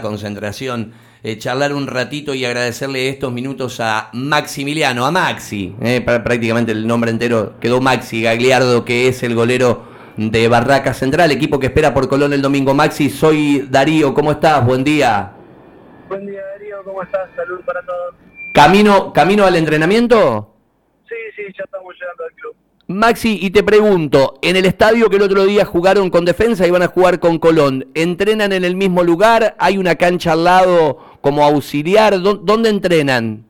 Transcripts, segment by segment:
concentración, eh, charlar un ratito y agradecerle estos minutos a Maximiliano, a Maxi, eh, prácticamente el nombre entero quedó Maxi Gagliardo, que es el golero de Barraca Central, equipo que espera por Colón el domingo. Maxi, soy Darío, ¿cómo estás? Buen día. Buen día Darío, ¿cómo estás? Salud para todos. ¿Camino, camino al entrenamiento? Sí, sí, ya estamos llegando al club. Maxi, y te pregunto, en el estadio que el otro día jugaron con defensa y van a jugar con Colón, ¿entrenan en el mismo lugar? ¿Hay una cancha al lado como auxiliar? ¿Dónde entrenan?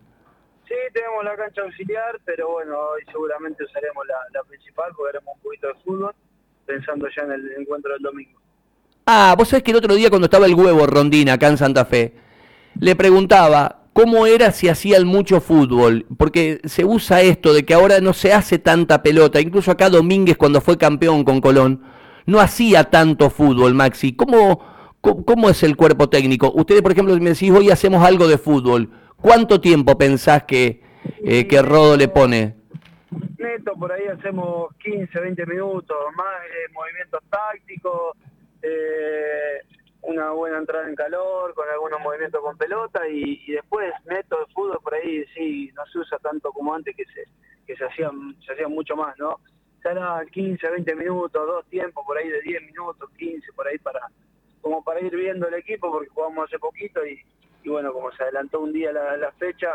Sí, tenemos la cancha auxiliar, pero bueno, hoy seguramente usaremos la, principal, jugaremos un poquito de fútbol, pensando ya en el encuentro del domingo. Ah, vos sabés que el otro día cuando estaba el huevo Rondina acá en Santa Fe, le preguntaba, cómo era si hacían mucho fútbol, porque se usa esto de que ahora no se hace tanta pelota, incluso acá Domínguez cuando fue campeón con Colón, no hacía tanto fútbol, Maxi. ¿Cómo, cómo, es el cuerpo técnico? Ustedes, por ejemplo, me decís, hoy hacemos algo de fútbol, ¿cuánto tiempo pensás que, eh, que Rodo le pone? Neto, por ahí hacemos 15, 20 minutos, más eh, movimientos tácticos, eh, una buena entrada en calor, con algunos movimientos con pelota y, después neto de fútbol por ahí sí no se usa tanto como antes que se que se hacían se hacían mucho más, ¿no? Se hará 15, 20 minutos, dos tiempos por ahí de 10 minutos, 15 por ahí para como para ir viendo el equipo porque jugamos hace poquito y, bueno, como se adelantó un día la, fecha,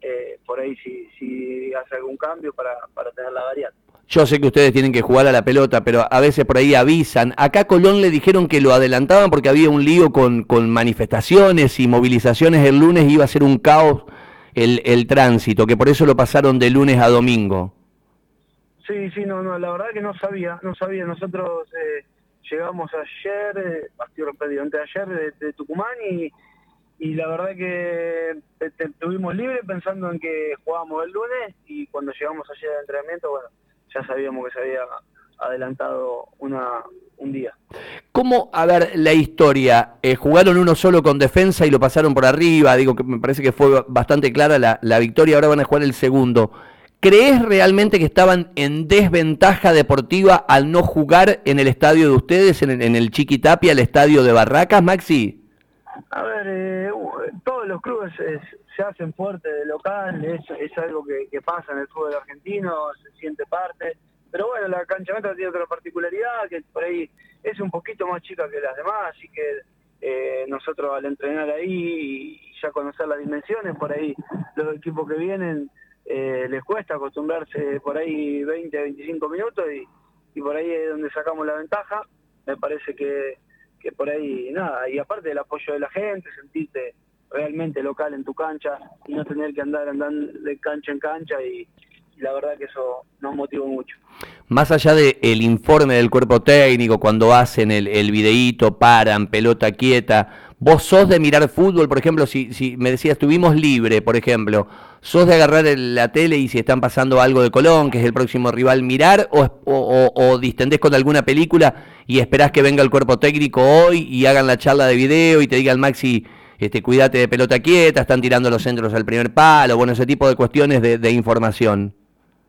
eh, por ahí si, si hace algún cambio para, para tener la variante. Yo sé que ustedes tienen que jugar a la pelota, pero a veces por ahí avisan. Acá Colón le dijeron que lo adelantaban porque había un lío con, manifestaciones y movilizaciones el lunes y iba a ser un caos el, tránsito, que por eso lo pasaron de lunes a domingo. Sí, sí, no, no, la verdad que no sabía, no sabía. Nosotros eh, llegamos ayer, eh, antes de ayer de, Tucumán y, y la verdad que estuvimos libres pensando en que jugábamos el lunes y cuando llegamos ayer al entrenamiento, bueno, ya sabíamos que se había adelantado una, un día. ¿Cómo, a ver, la historia? Eh, jugaron uno solo con defensa y lo pasaron por arriba, digo que me parece que fue bastante clara la, la victoria, ahora van a jugar el segundo. ¿Crees realmente que estaban en desventaja deportiva al no jugar en el estadio de ustedes, en, en el Chiquitapia, el estadio de Barracas, Maxi? A ver, eh, todos los clubes se hacen fuertes de local, es, es algo que, pasa en el fútbol argentino, se siente parte. Pero bueno, la cancha meta tiene otra particularidad, que por ahí es un poquito más chica que las demás, así que eh, nosotros al entrenar ahí y ya conocer las dimensiones, por ahí los equipos que vienen eh, les cuesta acostumbrarse por ahí 20, 25 minutos y, y por ahí es donde sacamos la ventaja. Me parece que, que por ahí nada, y aparte del apoyo de la gente, sentirte realmente local en tu cancha y no tener que andar andando de cancha en cancha y, la verdad que eso nos motivó mucho. Más allá del el informe del cuerpo técnico, cuando hacen el, el videíto, paran, pelota quieta, vos sos de mirar fútbol, por ejemplo, si, si me decías, estuvimos libre, por ejemplo, sos de agarrar la tele y si están pasando algo de Colón, que es el próximo rival, mirar o, o, o distendés con alguna película y esperás que venga el cuerpo técnico hoy y hagan la charla de video y te diga el Maxi, este, cuídate de pelota quieta, están tirando los centros al primer palo, bueno, ese tipo de cuestiones de, información.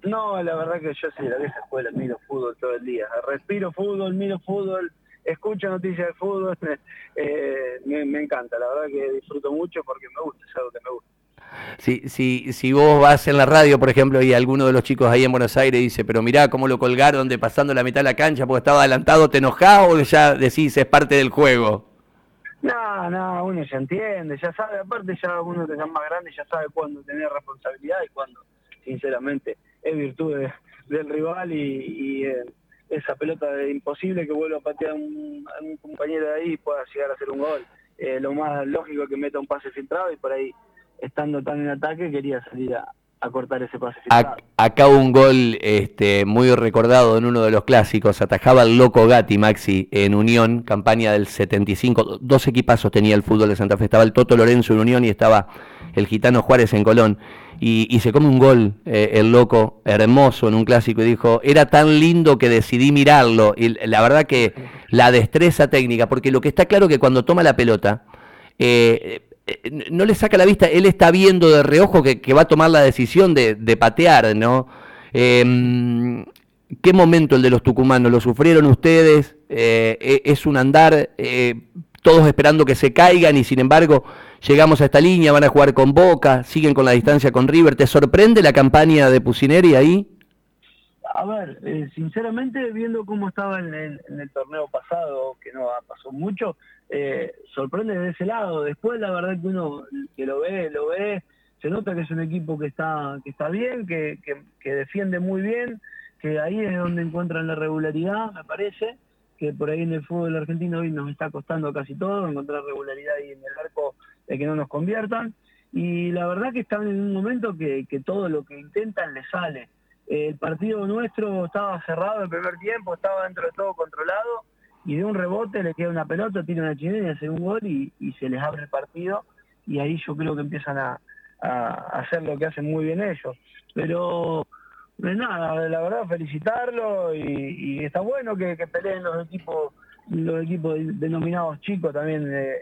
No, la verdad que yo sí, la vieja escuela, miro fútbol todo el día. Respiro fútbol, miro fútbol, escucho noticias de fútbol, eh, me, encanta, la verdad que disfruto mucho porque me gusta, es algo que me gusta. Si, si, si vos vas en la radio, por ejemplo, y alguno de los chicos ahí en Buenos Aires dice, pero mirá cómo lo colgaron de pasando la mitad de la cancha porque estaba adelantado, ¿te enojás o ya decís es parte del juego? No, no, uno ya entiende, ya sabe, aparte ya uno que es más grande ya sabe cuándo tener responsabilidad y cuándo, sinceramente, es virtud del rival y, eh, esa pelota de imposible que vuelva a patear a un, compañero de ahí y pueda llegar a hacer un gol. Eh, lo más lógico es que meta un pase filtrado y por ahí, estando tan en ataque, quería salir a, a cortar ese pase. Acá un gol este, muy recordado en uno de los clásicos, atajaba el loco Gatti Maxi en Unión, campaña del 75, dos equipazos tenía el fútbol de Santa Fe, estaba el Toto Lorenzo en Unión y estaba el Gitano Juárez en Colón, y, se come un gol eh, el loco, hermoso en un clásico, y dijo, era tan lindo que decidí mirarlo, y la verdad que la destreza técnica, porque lo que está claro que cuando toma la pelota, eh, no le saca la vista, él está viendo de reojo que, va a tomar la decisión de, patear, ¿no? Em, ¿Qué momento el de los tucumanos? ¿Lo sufrieron ustedes? Eh, e, ¿Es un andar? Eh, todos esperando que se caigan y sin embargo llegamos a esta línea, van a jugar con Boca, siguen con la distancia con River. ¿Te sorprende la campaña de Pusineri ahí? A ver, eh, sinceramente, viendo cómo estaba en el, torneo pasado, que no pasó mucho, eh, sorprende de ese lado. Después, la verdad que uno que lo ve, lo ve, se nota que es un equipo que está que está bien, que, que, defiende muy bien, que ahí es donde encuentran la regularidad, me parece, que por ahí en el fútbol argentino hoy nos está costando casi todo, encontrar regularidad ahí en el arco de que no nos conviertan. Y la verdad que están en un momento que, que todo lo que intentan les sale el partido nuestro estaba cerrado el primer tiempo, estaba dentro de todo controlado y de un rebote le queda una pelota, tiene una chilena y hace un gol y, se les abre el partido y ahí yo creo que empiezan a, hacer lo que hacen muy bien ellos. Pero nada, la verdad felicitarlo y, está bueno que, peleen los equipos los equipos denominados chicos también eh,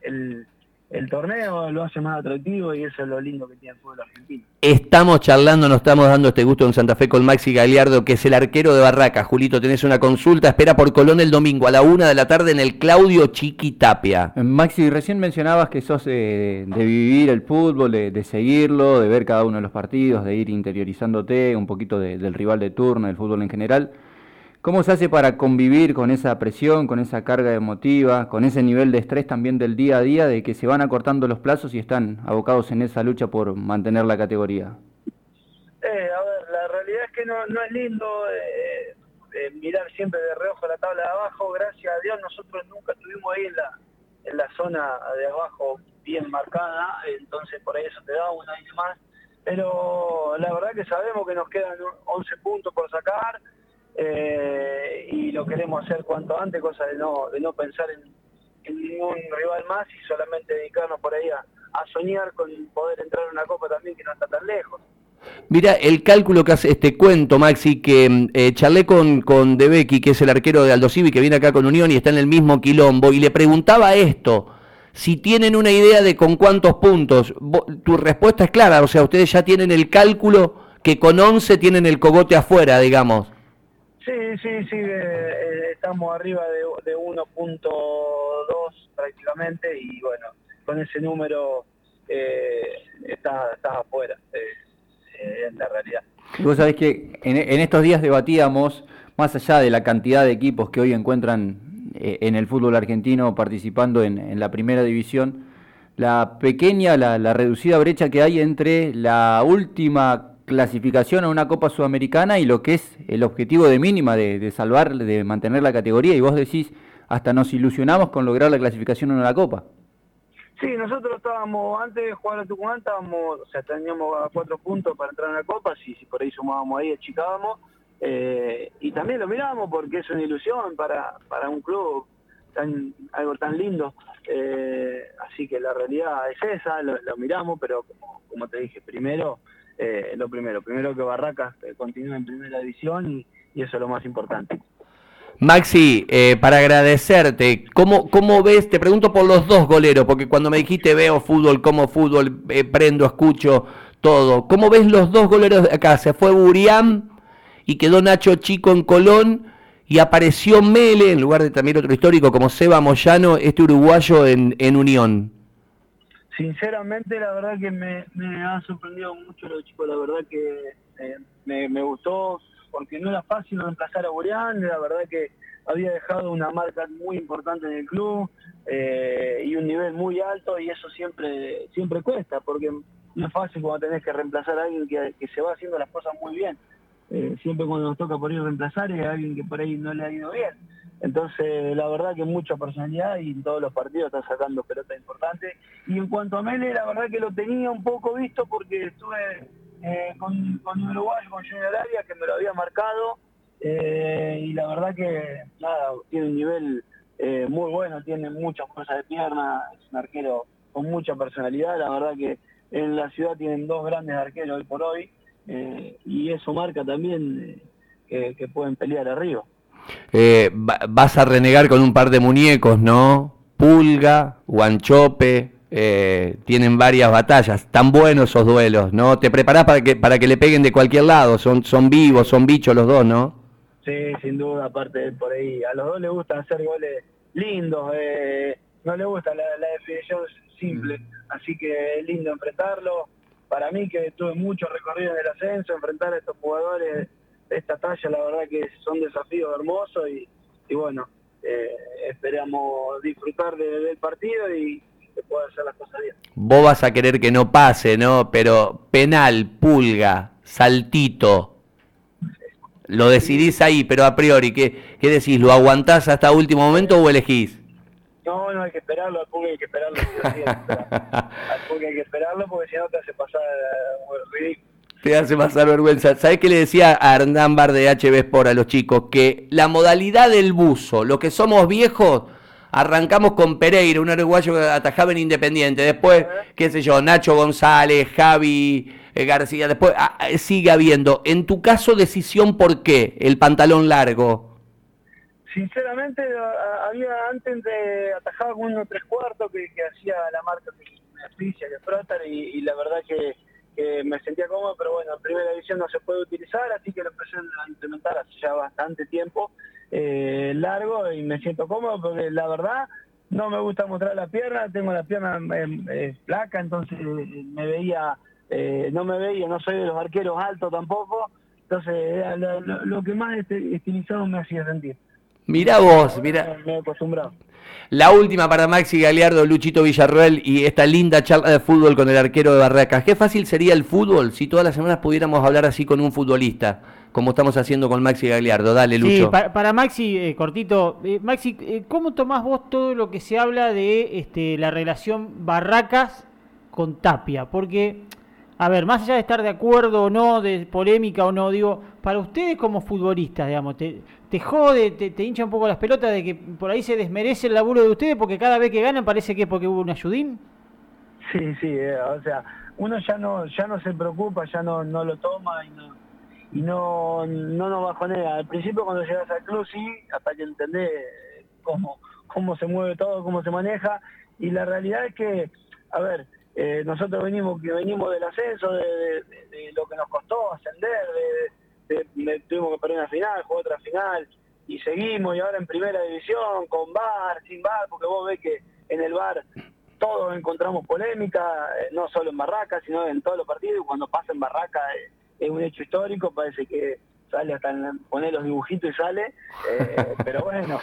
el el torneo lo hace más atractivo y eso es lo lindo que tiene el fútbol argentino. Estamos charlando, nos estamos dando este gusto en Santa Fe con Maxi Galiardo, que es el arquero de Barraca. Julito, tenés una consulta, espera por Colón el domingo a la una de la tarde en el Claudio Chiquitapia. Maxi, recién mencionabas que sos de vivir el fútbol, de, seguirlo, de ver cada uno de los partidos, de ir interiorizándote un poquito del rival de turno, del fútbol en general. ¿Cómo se hace para convivir con esa presión, con esa carga emotiva, con ese nivel de estrés también del día a día, de que se van acortando los plazos y están abocados en esa lucha por mantener la categoría? Eh, a ver, la realidad es que no, es lindo eh, eh, mirar siempre de reojo la tabla de abajo. Gracias a Dios nosotros nunca estuvimos ahí en la, en la zona de abajo bien marcada, entonces por ahí eso te da un año más. Pero la verdad que sabemos que nos quedan 11 puntos por sacar eh, y lo queremos hacer cuanto antes, cosa de no, de no pensar en, ningún rival más y solamente dedicarnos por ahí a, soñar con poder entrar en una copa también que no está tan lejos. Mira, el cálculo que hace este cuento, Maxi, que eh, charlé con, con De Becky, que es el arquero de Aldo Civi, que viene acá con Unión y está en el mismo quilombo, y le preguntaba esto, si tienen una idea de con cuántos puntos. Tu respuesta es clara, o sea, ustedes ya tienen el cálculo que con 11 tienen el cogote afuera, digamos. Sí, sí, sí, eh, estamos arriba de, de 1.2 prácticamente y bueno, con ese número eh, estás, afuera, eh, en la realidad. Vos sabés que en, estos días debatíamos, más allá de la cantidad de equipos que hoy encuentran eh, en el fútbol argentino participando en, la primera división, la pequeña, la, la reducida brecha que hay entre la última clasificación a una Copa Sudamericana y lo que es el objetivo de mínima de, salvar, de mantener la categoría. Y vos decís, hasta nos ilusionamos con lograr la clasificación en una Copa. Sí, nosotros estábamos, antes de jugar a Tucumán, estábamos, o sea, teníamos a cuatro puntos para entrar en la Copa, si, si por ahí sumábamos ahí, achicábamos. Eh, y también lo miramos porque es una ilusión para, para un club tan algo tan lindo. Eh, así que la realidad es esa, lo, miramos, pero como, como te dije, primero eh, lo primero. Primero que Barracas eh, continúe en primera división y, eso es lo más importante. Maxi, eh, para agradecerte, ¿cómo, ¿cómo ves? Te pregunto por los dos goleros, porque cuando me dijiste veo fútbol, como fútbol, prendo, escucho todo. ¿Cómo ves los dos goleros de acá? Se fue Buriam y quedó Nacho Chico en Colón y apareció Mele, en lugar de también otro histórico como Seba Moyano, este uruguayo en, en Unión sinceramente la verdad que me, ha sorprendido mucho los chicos, la verdad que eh, me, gustó porque no era fácil reemplazar a Burián, la verdad que había dejado una marca muy importante en el club eh, y un nivel muy alto y eso siempre siempre cuesta porque no es fácil cuando tenés que reemplazar a alguien que, se va haciendo las cosas muy bien. Eh, siempre cuando nos toca por ir reemplazar es alguien que por ahí no le ha ido bien. Entonces, la verdad que mucha personalidad y en todos los partidos está sacando pelota importante. Y en cuanto a Mele, la verdad que lo tenía un poco visto porque estuve eh, con, con Uruguay, con Junior Arabia, que me lo había marcado. Eh, y la verdad que, nada, tiene un nivel eh, muy bueno, tiene muchas cosas de pierna, es un arquero con mucha personalidad. La verdad que en la ciudad tienen dos grandes arqueros hoy por hoy. y eso marca también que pueden pelear arriba. Eh, vas a renegar con un par de muñecos, ¿no? Pulga, Guanchope, eh, tienen varias batallas, tan buenos esos duelos, ¿no? Te preparás para que, para que le peguen de cualquier lado, son, son vivos, son bichos los dos, ¿no? Sí, sin duda, aparte por ahí, a los dos les gusta hacer goles lindos, eh, no le gusta la, definición simple, mm. así que es lindo enfrentarlo. Para mí que tuve mucho recorrido en el ascenso, enfrentar a estos jugadores esta talla, la verdad que son desafíos hermosos y, bueno, eh, esperamos disfrutar del partido y que pueda hacer las cosas bien. Vos vas a querer que no pase, ¿no? Pero penal, pulga, saltito, lo decidís ahí, pero a priori, ¿qué, qué decís? ¿Lo aguantás hasta último momento o elegís? No, no hay que esperarlo, al público hay que esperarlo. al público hay que esperarlo porque si no te hace pasar uh, ridículo. Te hace pasar vergüenza. ¿Sabés qué le decía a Hernán Bar de HB Sport a los chicos? Que la modalidad del buzo, los que somos viejos, arrancamos con Pereira, un uruguayo que atajaba en Independiente. Después, qué sé yo, Nacho González, Javi eh, García, después ah, eh, sigue habiendo. En tu caso, decisión, ¿por qué? El pantalón largo. Sinceramente, había antes de atajar con uno tres cuartos que, hacía la marca que que y, y la verdad que, me sentía cómodo, pero bueno, en primera división no se puede utilizar, así que lo empecé a implementar hace ya bastante tiempo, eh, largo, y me siento cómodo porque la verdad no me gusta mostrar la pierna, tengo la pierna eh, flaca, entonces me veía eh, no me veía, no soy de los arqueros altos tampoco, entonces lo, que más este, estilizado me hacía sentir. Mira vos, mira. Me he acostumbrado. La última para Maxi Galeardo, Luchito Villarroel y esta linda charla de fútbol con el arquero de Barracas. Qué fácil sería el fútbol si todas las semanas pudiéramos hablar así con un futbolista, como estamos haciendo con Maxi Galeardo. Dale, Lucho. Sí, para, Maxi, eh, cortito. Eh, Maxi, ¿cómo tomás vos todo lo que se habla de este, la relación Barracas con Tapia? Porque a ver, más allá de estar de acuerdo o no, de polémica o no, digo, para ustedes como futbolistas, digamos, te, te jode, te, hincha un poco las pelotas de que por ahí se desmerece el laburo de ustedes porque cada vez que ganan parece que es porque hubo un ayudín? Sí, sí, eh, o sea, uno ya no ya no se preocupa, ya no, no lo toma y no y no, no nos bajonea. Al principio cuando llegas al club sí, hasta que entendés cómo, cómo se mueve todo, cómo se maneja, y la realidad es que, a ver, eh, nosotros venimos que venimos del ascenso, de, lo que nos costó ascender, de, tuvimos que perder una final, jugar otra final, y seguimos, y ahora en primera división, con bar, sin bar, porque vos ves que en el bar todos encontramos polémica, eh, no solo en Barraca, sino en todos los partidos, y cuando pasa en Barraca eh, es un hecho histórico, parece que sale hasta poner los dibujitos y sale, pero bueno,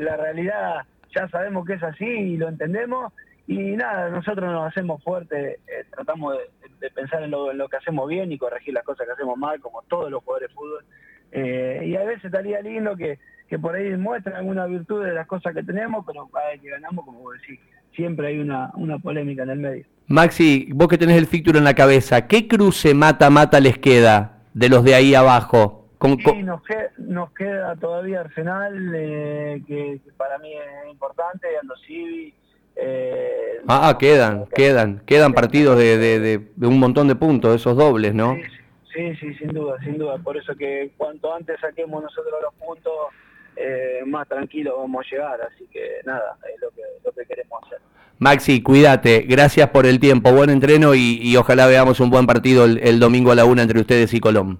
la realidad ya sabemos que es así y lo entendemos, y nada, nosotros nos hacemos fuertes, eh, tratamos de, pensar en lo, lo, que hacemos bien y corregir las cosas que hacemos mal, como todos los jugadores de fútbol. Eh, y a veces estaría lindo que, que por ahí muestren alguna virtud de las cosas que tenemos, pero cada vez que ganamos, como vos decís, siempre hay una, una polémica en el medio. Maxi, vos que tenés el fixture en la cabeza, ¿qué cruce mata-mata les queda de los de ahí abajo? sí, nos, queda, nos queda todavía Arsenal, eh, que, para mí es importante, Ando Civi, eh, ah, ah, quedan, quedan, quedan partidos de, de, un montón de puntos, esos dobles, ¿no? Sí, sí, sin duda, sin duda. Por eso que cuanto antes saquemos nosotros los puntos, eh, más tranquilo vamos a llegar. Así que nada, es lo que, lo que queremos hacer. Maxi, cuídate, gracias por el tiempo, buen entreno y, ojalá veamos un buen partido el, domingo a la una entre ustedes y Colón.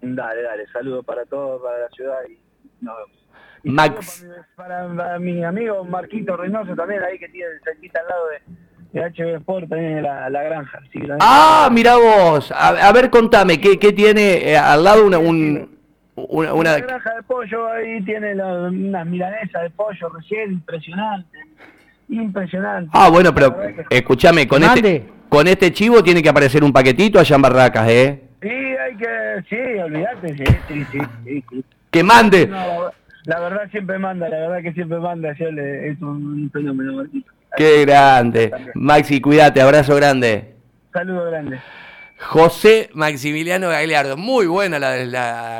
Dale, dale, saludos para todos, para la ciudad y nos vemos. Max. Para, mi amigo Marquito Reynoso también, ahí que tiene cerquita al lado de, de HB Sport, también la, la granja. ah, mira vos. A, ver, contame, ¿qué, qué tiene eh, al lado una, un, una, una... granja de pollo, ahí tiene la, unas milanesas de pollo recién, impresionante. Impresionante. Ah, bueno, pero escúchame, con este, con este chivo tiene que aparecer un paquetito allá en Barracas, ¿eh? Sí, hay que, sí, olvídate, sí, sí, sí. sí, Que mande. La verdad siempre manda, la verdad que siempre manda, yo le, es un fenómeno, Qué grande. Maxi, cuídate, abrazo grande. Saludo grande. José Maximiliano Gagliardo, muy buena la, la